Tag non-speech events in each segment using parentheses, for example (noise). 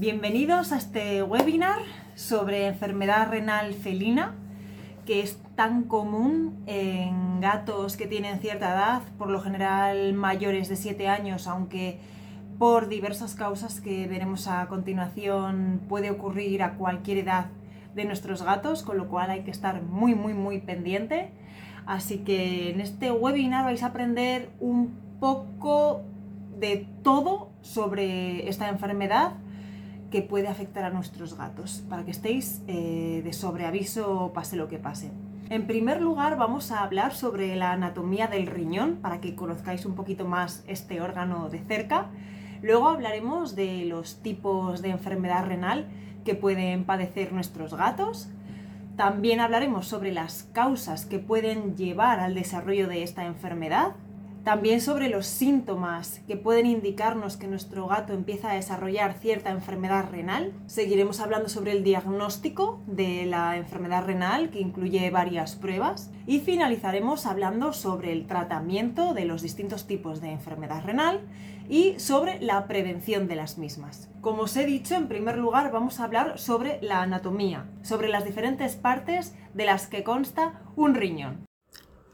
Bienvenidos a este webinar sobre enfermedad renal felina, que es tan común en gatos que tienen cierta edad, por lo general mayores de 7 años, aunque por diversas causas que veremos a continuación puede ocurrir a cualquier edad de nuestros gatos, con lo cual hay que estar muy, muy, muy pendiente. Así que en este webinar vais a aprender un poco de todo sobre esta enfermedad que puede afectar a nuestros gatos, para que estéis eh, de sobreaviso pase lo que pase. En primer lugar vamos a hablar sobre la anatomía del riñón, para que conozcáis un poquito más este órgano de cerca. Luego hablaremos de los tipos de enfermedad renal que pueden padecer nuestros gatos. También hablaremos sobre las causas que pueden llevar al desarrollo de esta enfermedad. También sobre los síntomas que pueden indicarnos que nuestro gato empieza a desarrollar cierta enfermedad renal. Seguiremos hablando sobre el diagnóstico de la enfermedad renal, que incluye varias pruebas. Y finalizaremos hablando sobre el tratamiento de los distintos tipos de enfermedad renal y sobre la prevención de las mismas. Como os he dicho, en primer lugar vamos a hablar sobre la anatomía, sobre las diferentes partes de las que consta un riñón.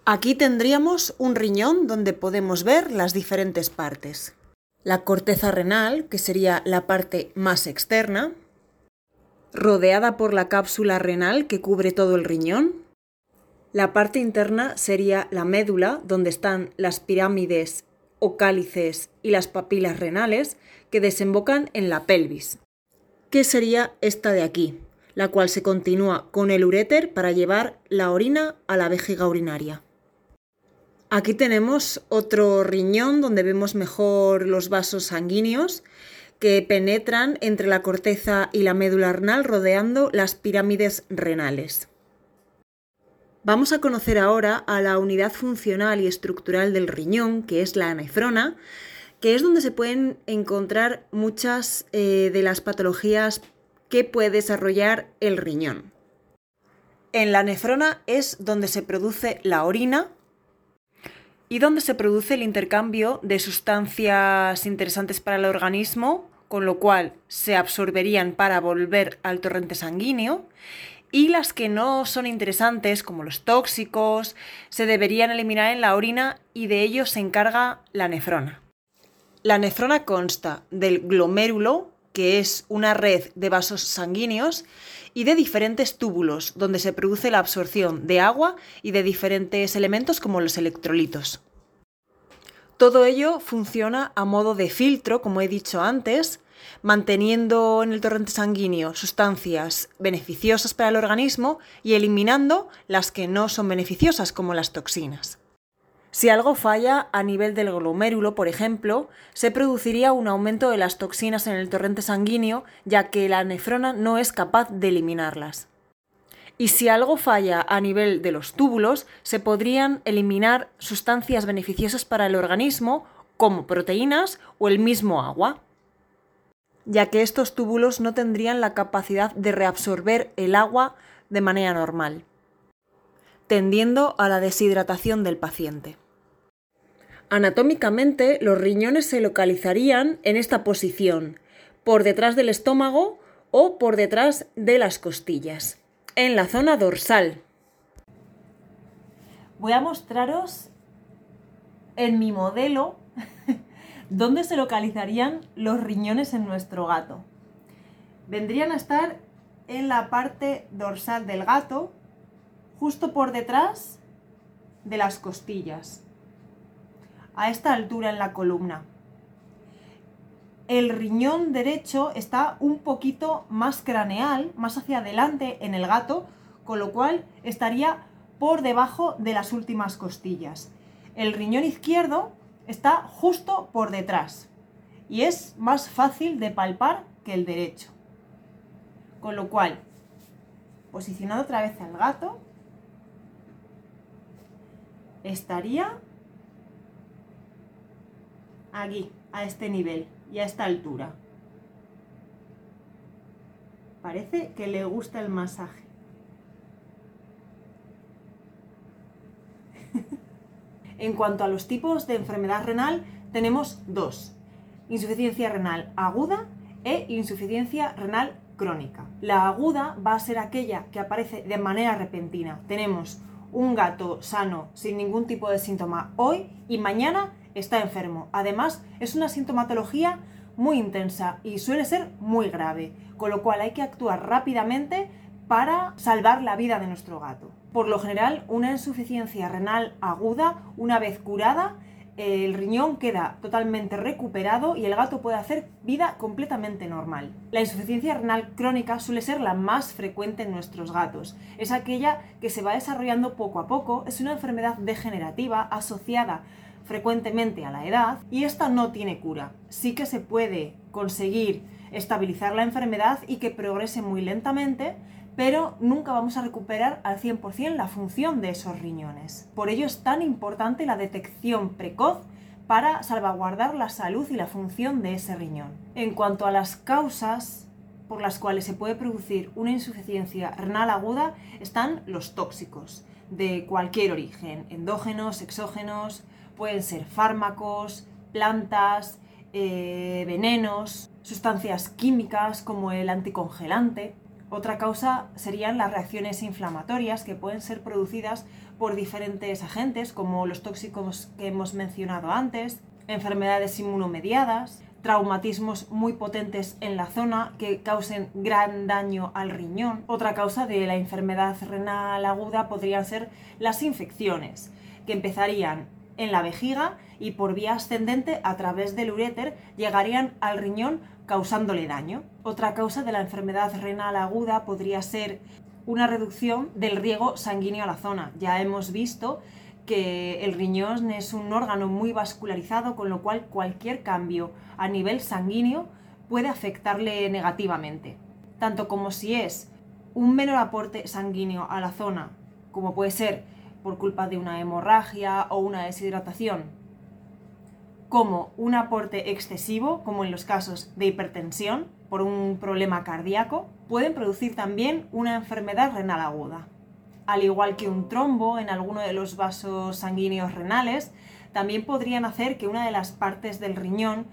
Aquí tendríamos un riñón donde podemos ver las diferentes partes. La corteza renal, que sería la parte más externa, rodeada por la cápsula renal que cubre todo el riñón. La parte interna sería la médula, donde están las pirámides o cálices y las papilas renales que desembocan en la pelvis, que sería esta de aquí, la cual se continúa con el uréter para llevar la orina a la vejiga urinaria. Aquí tenemos otro riñón donde vemos mejor los vasos sanguíneos que penetran entre la corteza y la médula renal rodeando las pirámides renales. Vamos a conocer ahora a la unidad funcional y estructural del riñón, que es la nefrona, que es donde se pueden encontrar muchas eh, de las patologías que puede desarrollar el riñón. En la nefrona es donde se produce la orina, y donde se produce el intercambio de sustancias interesantes para el organismo, con lo cual se absorberían para volver al torrente sanguíneo, y las que no son interesantes, como los tóxicos, se deberían eliminar en la orina y de ello se encarga la nefrona. La nefrona consta del glomérulo, que es una red de vasos sanguíneos, y de diferentes túbulos, donde se produce la absorción de agua y de diferentes elementos como los electrolitos. Todo ello funciona a modo de filtro, como he dicho antes, manteniendo en el torrente sanguíneo sustancias beneficiosas para el organismo y eliminando las que no son beneficiosas, como las toxinas. Si algo falla a nivel del glomérulo, por ejemplo, se produciría un aumento de las toxinas en el torrente sanguíneo, ya que la nefrona no es capaz de eliminarlas. Y si algo falla a nivel de los túbulos, se podrían eliminar sustancias beneficiosas para el organismo, como proteínas o el mismo agua, ya que estos túbulos no tendrían la capacidad de reabsorber el agua de manera normal, tendiendo a la deshidratación del paciente. Anatómicamente, los riñones se localizarían en esta posición, por detrás del estómago o por detrás de las costillas, en la zona dorsal. Voy a mostraros en mi modelo (laughs) dónde se localizarían los riñones en nuestro gato. Vendrían a estar en la parte dorsal del gato, justo por detrás de las costillas a esta altura en la columna. El riñón derecho está un poquito más craneal, más hacia adelante en el gato, con lo cual estaría por debajo de las últimas costillas. El riñón izquierdo está justo por detrás y es más fácil de palpar que el derecho. Con lo cual, posicionado otra vez al gato, estaría aquí, a este nivel y a esta altura. Parece que le gusta el masaje. (laughs) en cuanto a los tipos de enfermedad renal, tenemos dos. Insuficiencia renal aguda e insuficiencia renal crónica. La aguda va a ser aquella que aparece de manera repentina. Tenemos un gato sano sin ningún tipo de síntoma hoy y mañana está enfermo. Además, es una sintomatología muy intensa y suele ser muy grave, con lo cual hay que actuar rápidamente para salvar la vida de nuestro gato. Por lo general, una insuficiencia renal aguda, una vez curada, el riñón queda totalmente recuperado y el gato puede hacer vida completamente normal. La insuficiencia renal crónica suele ser la más frecuente en nuestros gatos. Es aquella que se va desarrollando poco a poco, es una enfermedad degenerativa asociada frecuentemente a la edad y esta no tiene cura. Sí que se puede conseguir estabilizar la enfermedad y que progrese muy lentamente, pero nunca vamos a recuperar al 100% la función de esos riñones. Por ello es tan importante la detección precoz para salvaguardar la salud y la función de ese riñón. En cuanto a las causas por las cuales se puede producir una insuficiencia renal aguda, están los tóxicos de cualquier origen, endógenos, exógenos, pueden ser fármacos, plantas, eh, venenos, sustancias químicas como el anticongelante, otra causa serían las reacciones inflamatorias que pueden ser producidas por diferentes agentes, como los tóxicos que hemos mencionado antes, enfermedades inmunomediadas, traumatismos muy potentes en la zona que causen gran daño al riñón. Otra causa de la enfermedad renal aguda podrían ser las infecciones, que empezarían en la vejiga y por vía ascendente a través del uréter llegarían al riñón causándole daño. Otra causa de la enfermedad renal aguda podría ser una reducción del riego sanguíneo a la zona. Ya hemos visto que el riñón es un órgano muy vascularizado, con lo cual cualquier cambio a nivel sanguíneo puede afectarle negativamente. Tanto como si es un menor aporte sanguíneo a la zona, como puede ser por culpa de una hemorragia o una deshidratación, como un aporte excesivo, como en los casos de hipertensión por un problema cardíaco, pueden producir también una enfermedad renal aguda. Al igual que un trombo en alguno de los vasos sanguíneos renales, también podrían hacer que una de las partes del riñón,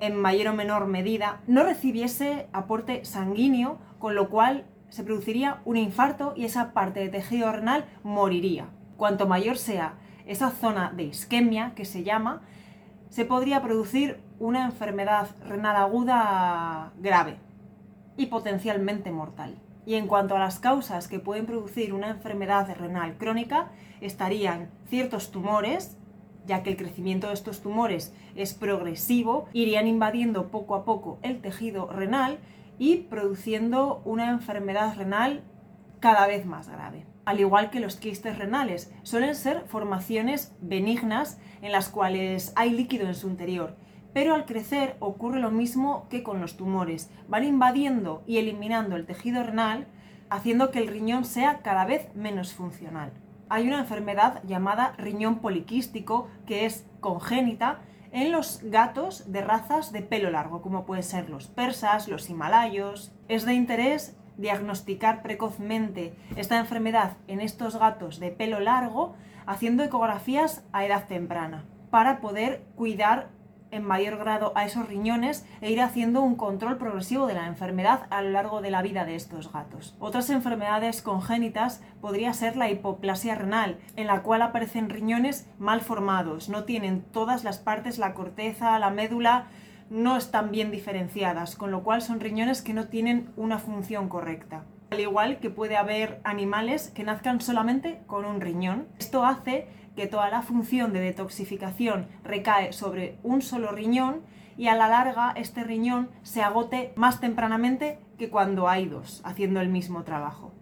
en mayor o menor medida, no recibiese aporte sanguíneo, con lo cual se produciría un infarto y esa parte de tejido renal moriría. Cuanto mayor sea esa zona de isquemia, que se llama, se podría producir una enfermedad renal aguda grave y potencialmente mortal. Y en cuanto a las causas que pueden producir una enfermedad renal crónica, estarían ciertos tumores, ya que el crecimiento de estos tumores es progresivo, irían invadiendo poco a poco el tejido renal y produciendo una enfermedad renal cada vez más grave al igual que los quistes renales. Suelen ser formaciones benignas en las cuales hay líquido en su interior, pero al crecer ocurre lo mismo que con los tumores. Van invadiendo y eliminando el tejido renal, haciendo que el riñón sea cada vez menos funcional. Hay una enfermedad llamada riñón poliquístico que es congénita en los gatos de razas de pelo largo, como pueden ser los persas, los himalayos. Es de interés diagnosticar precozmente esta enfermedad en estos gatos de pelo largo haciendo ecografías a edad temprana para poder cuidar en mayor grado a esos riñones e ir haciendo un control progresivo de la enfermedad a lo largo de la vida de estos gatos. Otras enfermedades congénitas podría ser la hipoplasia renal, en la cual aparecen riñones mal formados, no tienen todas las partes, la corteza, la médula, no están bien diferenciadas, con lo cual son riñones que no tienen una función correcta. Al igual que puede haber animales que nazcan solamente con un riñón. Esto hace que toda la función de detoxificación recae sobre un solo riñón y a la larga este riñón se agote más tempranamente que cuando hay dos haciendo el mismo trabajo.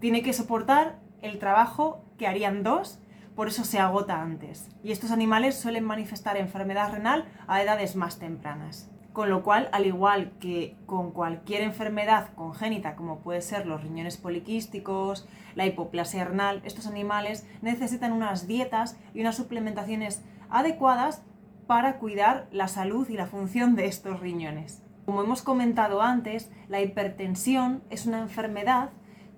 Tiene que soportar el trabajo que harían dos por eso se agota antes. Y estos animales suelen manifestar enfermedad renal a edades más tempranas. Con lo cual, al igual que con cualquier enfermedad congénita, como puede ser los riñones poliquísticos, la hipoplasia renal, estos animales necesitan unas dietas y unas suplementaciones adecuadas para cuidar la salud y la función de estos riñones. Como hemos comentado antes, la hipertensión es una enfermedad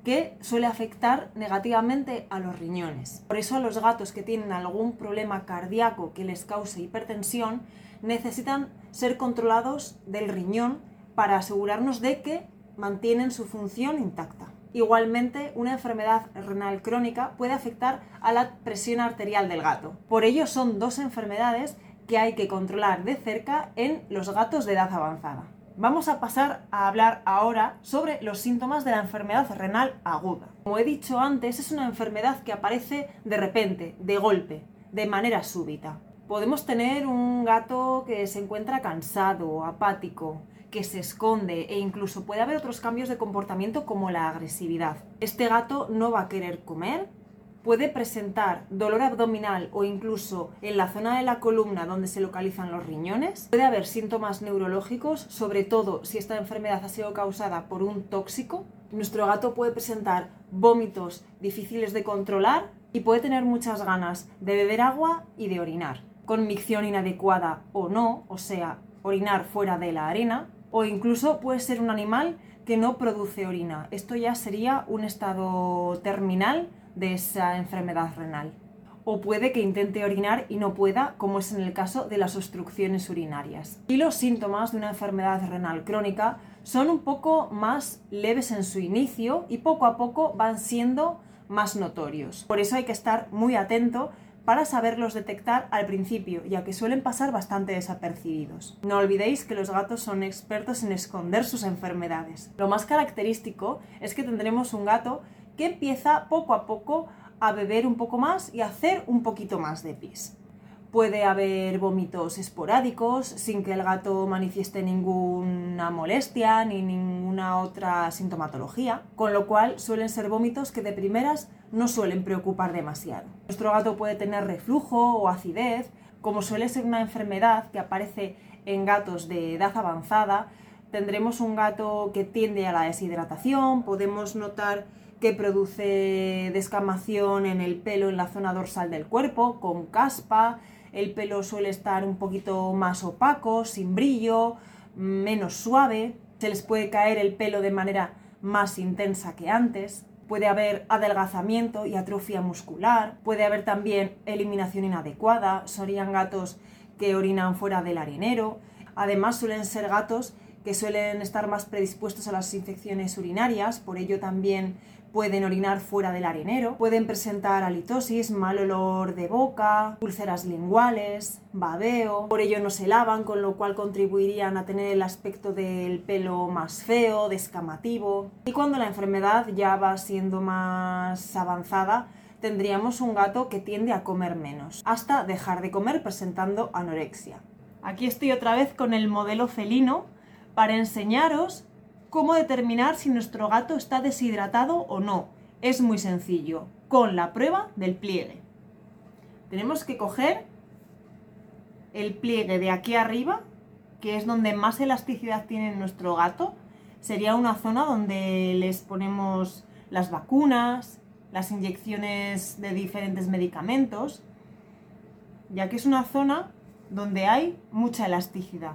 que suele afectar negativamente a los riñones. Por eso los gatos que tienen algún problema cardíaco que les cause hipertensión necesitan ser controlados del riñón para asegurarnos de que mantienen su función intacta. Igualmente, una enfermedad renal crónica puede afectar a la presión arterial del gato. Por ello, son dos enfermedades que hay que controlar de cerca en los gatos de edad avanzada. Vamos a pasar a hablar ahora sobre los síntomas de la enfermedad renal aguda. Como he dicho antes, es una enfermedad que aparece de repente, de golpe, de manera súbita. Podemos tener un gato que se encuentra cansado, apático, que se esconde e incluso puede haber otros cambios de comportamiento como la agresividad. Este gato no va a querer comer, puede presentar dolor abdominal o incluso en la zona de la columna donde se localizan los riñones. Puede haber síntomas neurológicos, sobre todo si esta enfermedad ha sido causada por un tóxico. Nuestro gato puede presentar vómitos difíciles de controlar y puede tener muchas ganas de beber agua y de orinar. Con micción inadecuada o no, o sea, orinar fuera de la arena, o incluso puede ser un animal que no produce orina. Esto ya sería un estado terminal de esa enfermedad renal. O puede que intente orinar y no pueda, como es en el caso de las obstrucciones urinarias. Y los síntomas de una enfermedad renal crónica son un poco más leves en su inicio y poco a poco van siendo más notorios. Por eso hay que estar muy atento para saberlos detectar al principio, ya que suelen pasar bastante desapercibidos. No olvidéis que los gatos son expertos en esconder sus enfermedades. Lo más característico es que tendremos un gato que empieza poco a poco a beber un poco más y a hacer un poquito más de pis. Puede haber vómitos esporádicos sin que el gato manifieste ninguna molestia ni ninguna otra sintomatología, con lo cual suelen ser vómitos que de primeras no suelen preocupar demasiado. Nuestro gato puede tener reflujo o acidez, como suele ser una enfermedad que aparece en gatos de edad avanzada, tendremos un gato que tiende a la deshidratación, podemos notar que produce descamación en el pelo en la zona dorsal del cuerpo, con caspa, el pelo suele estar un poquito más opaco, sin brillo, menos suave, se les puede caer el pelo de manera más intensa que antes, puede haber adelgazamiento y atrofia muscular, puede haber también eliminación inadecuada, serían gatos que orinan fuera del arenero, además suelen ser gatos que suelen estar más predispuestos a las infecciones urinarias, por ello también pueden orinar fuera del arenero, pueden presentar halitosis, mal olor de boca, úlceras linguales, babeo, por ello no se lavan, con lo cual contribuirían a tener el aspecto del pelo más feo, descamativo. Y cuando la enfermedad ya va siendo más avanzada, tendríamos un gato que tiende a comer menos, hasta dejar de comer presentando anorexia. Aquí estoy otra vez con el modelo felino para enseñaros cómo determinar si nuestro gato está deshidratado o no. Es muy sencillo, con la prueba del pliegue. Tenemos que coger el pliegue de aquí arriba, que es donde más elasticidad tiene nuestro gato. Sería una zona donde les ponemos las vacunas, las inyecciones de diferentes medicamentos, ya que es una zona donde hay mucha elasticidad.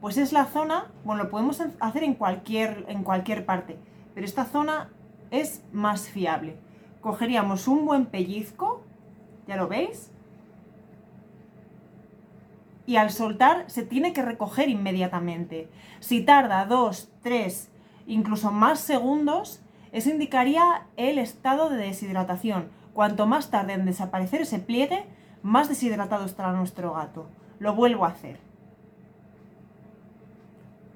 Pues es la zona, bueno, lo podemos hacer en cualquier, en cualquier parte, pero esta zona es más fiable. Cogeríamos un buen pellizco, ya lo veis, y al soltar se tiene que recoger inmediatamente. Si tarda dos, tres, incluso más segundos, eso indicaría el estado de deshidratación. Cuanto más tarde en desaparecer ese pliegue, más deshidratado estará nuestro gato. Lo vuelvo a hacer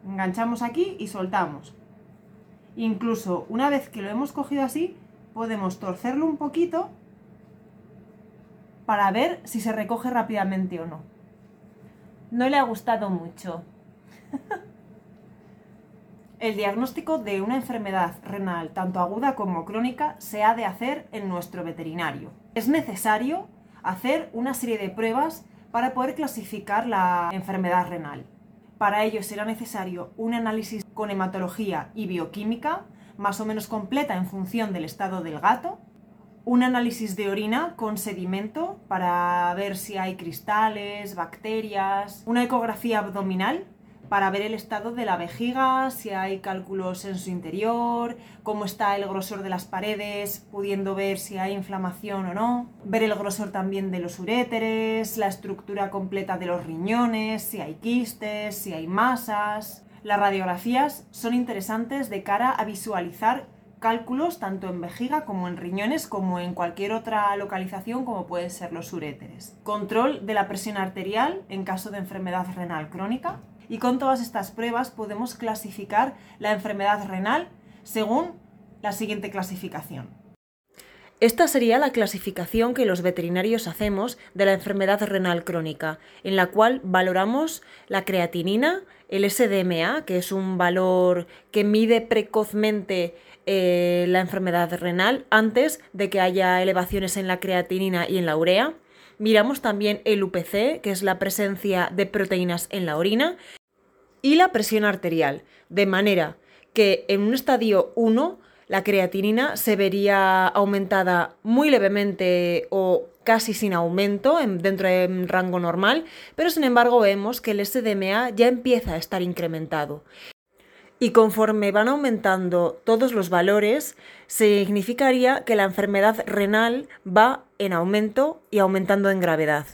enganchamos aquí y soltamos. Incluso una vez que lo hemos cogido así, podemos torcerlo un poquito para ver si se recoge rápidamente o no. No le ha gustado mucho. (laughs) El diagnóstico de una enfermedad renal, tanto aguda como crónica, se ha de hacer en nuestro veterinario. Es necesario hacer una serie de pruebas para poder clasificar la enfermedad renal. Para ello será necesario un análisis con hematología y bioquímica, más o menos completa en función del estado del gato, un análisis de orina con sedimento para ver si hay cristales, bacterias, una ecografía abdominal para ver el estado de la vejiga, si hay cálculos en su interior, cómo está el grosor de las paredes, pudiendo ver si hay inflamación o no, ver el grosor también de los uréteres, la estructura completa de los riñones, si hay quistes, si hay masas. Las radiografías son interesantes de cara a visualizar cálculos tanto en vejiga como en riñones como en cualquier otra localización como pueden ser los uréteres. Control de la presión arterial en caso de enfermedad renal crónica y con todas estas pruebas podemos clasificar la enfermedad renal según la siguiente clasificación. Esta sería la clasificación que los veterinarios hacemos de la enfermedad renal crónica, en la cual valoramos la creatinina, el SDMA, que es un valor que mide precozmente eh, la enfermedad renal antes de que haya elevaciones en la creatinina y en la urea. Miramos también el UPC, que es la presencia de proteínas en la orina, y la presión arterial, de manera que en un estadio 1 la creatinina se vería aumentada muy levemente o casi sin aumento dentro de un rango normal, pero sin embargo vemos que el SDMA ya empieza a estar incrementado. Y conforme van aumentando todos los valores, significaría que la enfermedad renal va en aumento y aumentando en gravedad.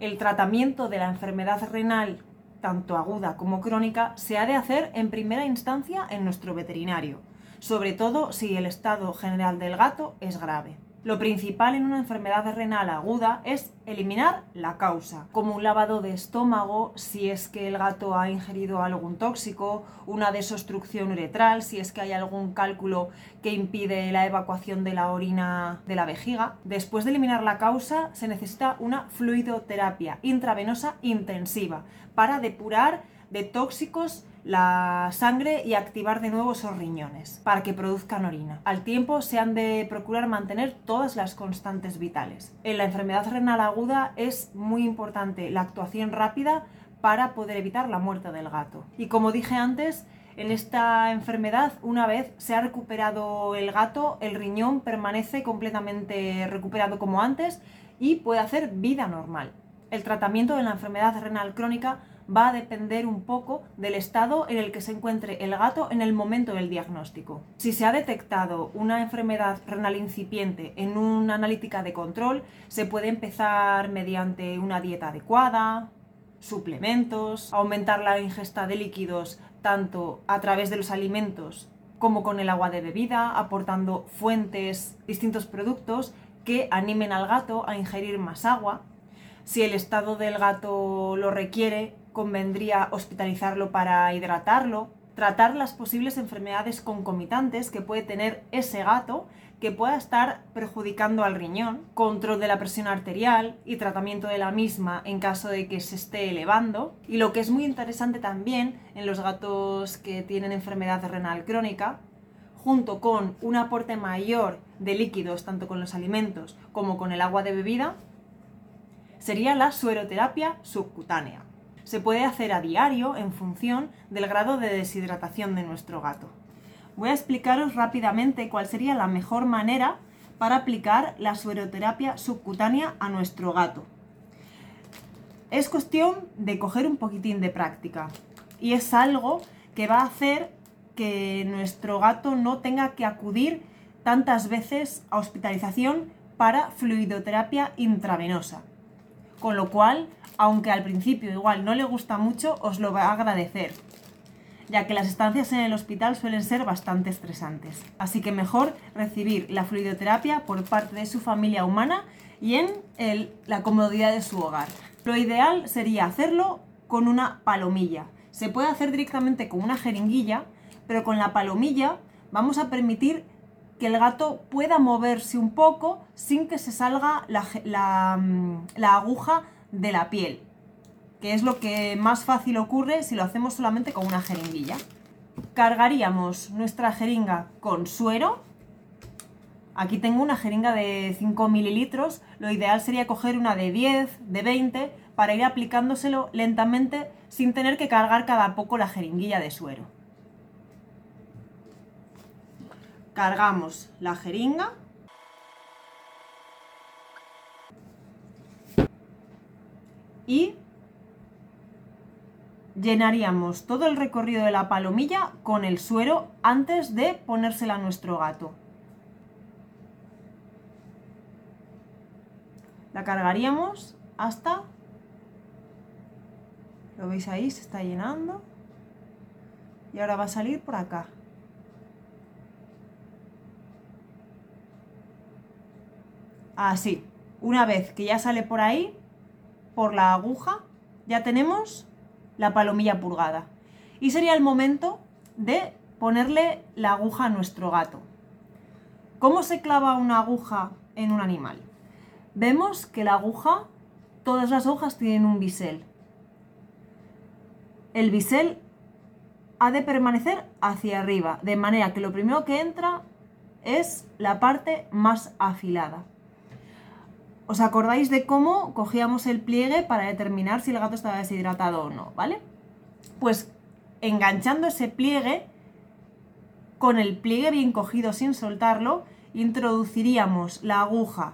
El tratamiento de la enfermedad renal, tanto aguda como crónica, se ha de hacer en primera instancia en nuestro veterinario, sobre todo si el estado general del gato es grave. Lo principal en una enfermedad renal aguda es eliminar la causa, como un lavado de estómago si es que el gato ha ingerido algún tóxico, una desobstrucción uretral si es que hay algún cálculo que impide la evacuación de la orina de la vejiga. Después de eliminar la causa se necesita una fluidoterapia intravenosa intensiva para depurar de tóxicos la sangre y activar de nuevo esos riñones para que produzcan orina. Al tiempo se han de procurar mantener todas las constantes vitales. En la enfermedad renal aguda es muy importante la actuación rápida para poder evitar la muerte del gato. Y como dije antes, en esta enfermedad, una vez se ha recuperado el gato, el riñón permanece completamente recuperado como antes y puede hacer vida normal. El tratamiento de la enfermedad renal crónica va a depender un poco del estado en el que se encuentre el gato en el momento del diagnóstico. Si se ha detectado una enfermedad renal incipiente en una analítica de control, se puede empezar mediante una dieta adecuada, suplementos, aumentar la ingesta de líquidos tanto a través de los alimentos como con el agua de bebida, aportando fuentes, distintos productos que animen al gato a ingerir más agua. Si el estado del gato lo requiere, convendría hospitalizarlo para hidratarlo, tratar las posibles enfermedades concomitantes que puede tener ese gato que pueda estar perjudicando al riñón, control de la presión arterial y tratamiento de la misma en caso de que se esté elevando. Y lo que es muy interesante también en los gatos que tienen enfermedad renal crónica, junto con un aporte mayor de líquidos tanto con los alimentos como con el agua de bebida, sería la sueroterapia subcutánea se puede hacer a diario en función del grado de deshidratación de nuestro gato. Voy a explicaros rápidamente cuál sería la mejor manera para aplicar la sueroterapia subcutánea a nuestro gato. Es cuestión de coger un poquitín de práctica y es algo que va a hacer que nuestro gato no tenga que acudir tantas veces a hospitalización para fluidoterapia intravenosa. Con lo cual aunque al principio igual no le gusta mucho, os lo va a agradecer, ya que las estancias en el hospital suelen ser bastante estresantes. Así que mejor recibir la fluidoterapia por parte de su familia humana y en la comodidad de su hogar. Lo ideal sería hacerlo con una palomilla. Se puede hacer directamente con una jeringuilla, pero con la palomilla vamos a permitir que el gato pueda moverse un poco sin que se salga la, mm, la aguja de la piel, que es lo que más fácil ocurre si lo hacemos solamente con una jeringuilla. Cargaríamos nuestra jeringa con suero. Aquí tengo una jeringa de 5 mililitros. Lo ideal sería coger una de 10, de 20, para ir aplicándoselo lentamente sin tener que cargar cada poco la jeringuilla de suero. Cargamos la jeringa y llenaríamos todo el recorrido de la palomilla con el suero antes de ponérsela a nuestro gato. La cargaríamos hasta... ¿Lo veis ahí? Se está llenando. y ahora va a salir por acá. Así. Una vez que ya sale por ahí, por la aguja, ya tenemos la palomilla purgada. Y sería el momento de ponerle la aguja a nuestro gato. ¿Cómo se clava una aguja en un animal? Vemos que la aguja, todas las hojas tienen un bisel. El bisel ha de permanecer hacia arriba, de manera que lo primero que entra es la parte más afilada. ¿Os acordáis de cómo cogíamos el pliegue para determinar si el gato estaba deshidratado o no? ¿Vale? Pues enganchando ese pliegue, con el pliegue bien cogido sin soltarlo, introduciríamos la aguja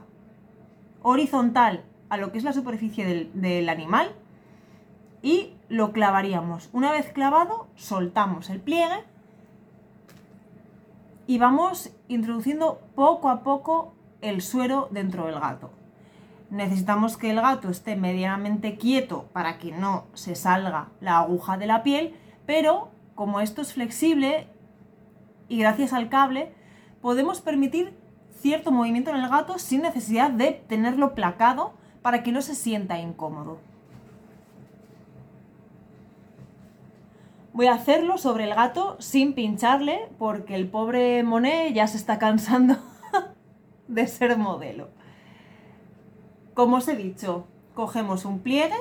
horizontal a lo que es la superficie del, del animal y lo clavaríamos. Una vez clavado, soltamos el pliegue y vamos introduciendo poco a poco el suero dentro del gato necesitamos que el gato esté medianamente quieto para que no se salga la aguja de la piel, pero como esto es flexible y gracias al cable podemos permitir cierto movimiento en el gato sin necesidad de tenerlo placado para que no se sienta incómodo. Voy a hacerlo sobre el gato sin pincharle porque el pobre Monet ya se está cansando (laughs) de ser modelo. Como os he dicho, cogemos un pliegue,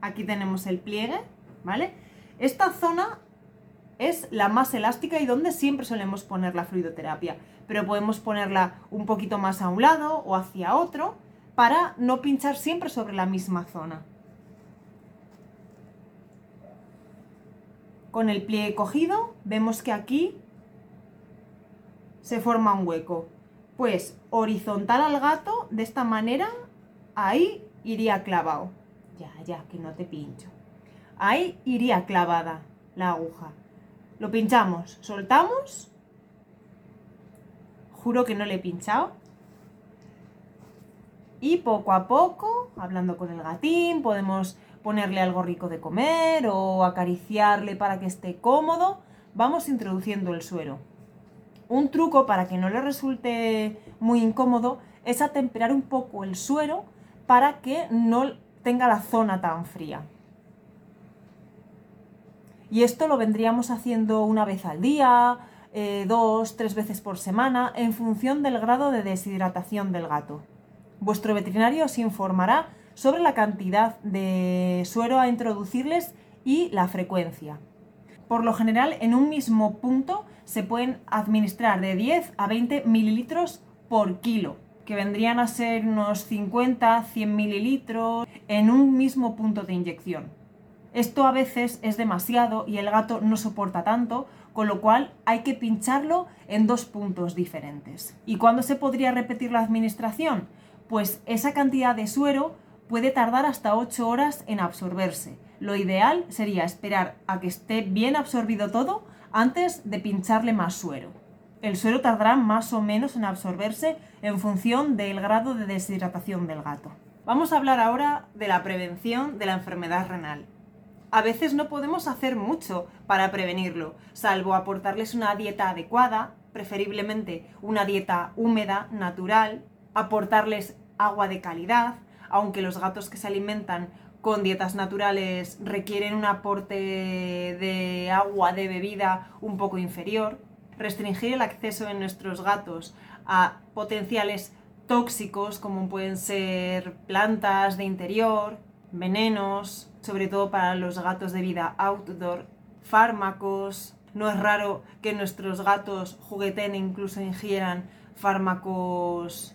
aquí tenemos el pliegue, ¿vale? Esta zona es la más elástica y donde siempre solemos poner la fluidoterapia, pero podemos ponerla un poquito más a un lado o hacia otro para no pinchar siempre sobre la misma zona. Con el pliegue cogido vemos que aquí se forma un hueco. Pues horizontal al gato, de esta manera ahí iría clavado. Ya, ya, que no te pincho. Ahí iría clavada la aguja. Lo pinchamos, soltamos. Juro que no le he pinchado. Y poco a poco, hablando con el gatín, podemos ponerle algo rico de comer o acariciarle para que esté cómodo. Vamos introduciendo el suero. Un truco para que no le resulte muy incómodo es atemperar un poco el suero para que no tenga la zona tan fría. Y esto lo vendríamos haciendo una vez al día, eh, dos, tres veces por semana, en función del grado de deshidratación del gato. Vuestro veterinario os informará sobre la cantidad de suero a introducirles y la frecuencia. Por lo general, en un mismo punto se pueden administrar de 10 a 20 mililitros por kilo que vendrían a ser unos 50, 100 mililitros en un mismo punto de inyección. Esto a veces es demasiado y el gato no soporta tanto, con lo cual hay que pincharlo en dos puntos diferentes. ¿Y cuándo se podría repetir la administración? Pues esa cantidad de suero puede tardar hasta 8 horas en absorberse. Lo ideal sería esperar a que esté bien absorbido todo antes de pincharle más suero. El suero tardará más o menos en absorberse en función del grado de deshidratación del gato. Vamos a hablar ahora de la prevención de la enfermedad renal. A veces no podemos hacer mucho para prevenirlo, salvo aportarles una dieta adecuada, preferiblemente una dieta húmeda, natural, aportarles agua de calidad, aunque los gatos que se alimentan con dietas naturales requieren un aporte de agua de bebida un poco inferior, restringir el acceso en nuestros gatos a potenciales tóxicos como pueden ser plantas de interior, venenos, sobre todo para los gatos de vida outdoor, fármacos. No es raro que nuestros gatos jugueten e incluso ingieran fármacos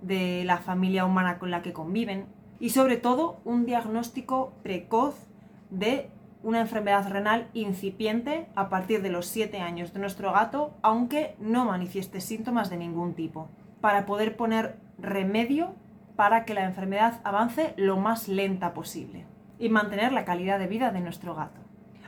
de la familia humana con la que conviven. Y sobre todo un diagnóstico precoz de una enfermedad renal incipiente a partir de los 7 años de nuestro gato, aunque no manifieste síntomas de ningún tipo, para poder poner remedio para que la enfermedad avance lo más lenta posible y mantener la calidad de vida de nuestro gato.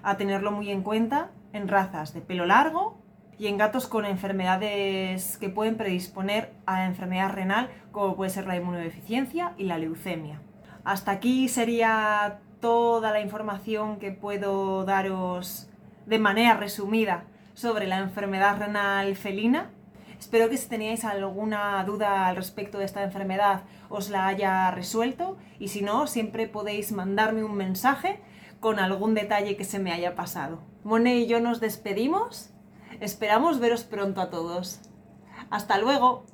A tenerlo muy en cuenta en razas de pelo largo y en gatos con enfermedades que pueden predisponer a enfermedad renal, como puede ser la inmunodeficiencia y la leucemia. Hasta aquí sería toda la información que puedo daros de manera resumida sobre la enfermedad renal felina. Espero que si teníais alguna duda al respecto de esta enfermedad os la haya resuelto y si no, siempre podéis mandarme un mensaje con algún detalle que se me haya pasado. Mone y yo nos despedimos. Esperamos veros pronto a todos. Hasta luego.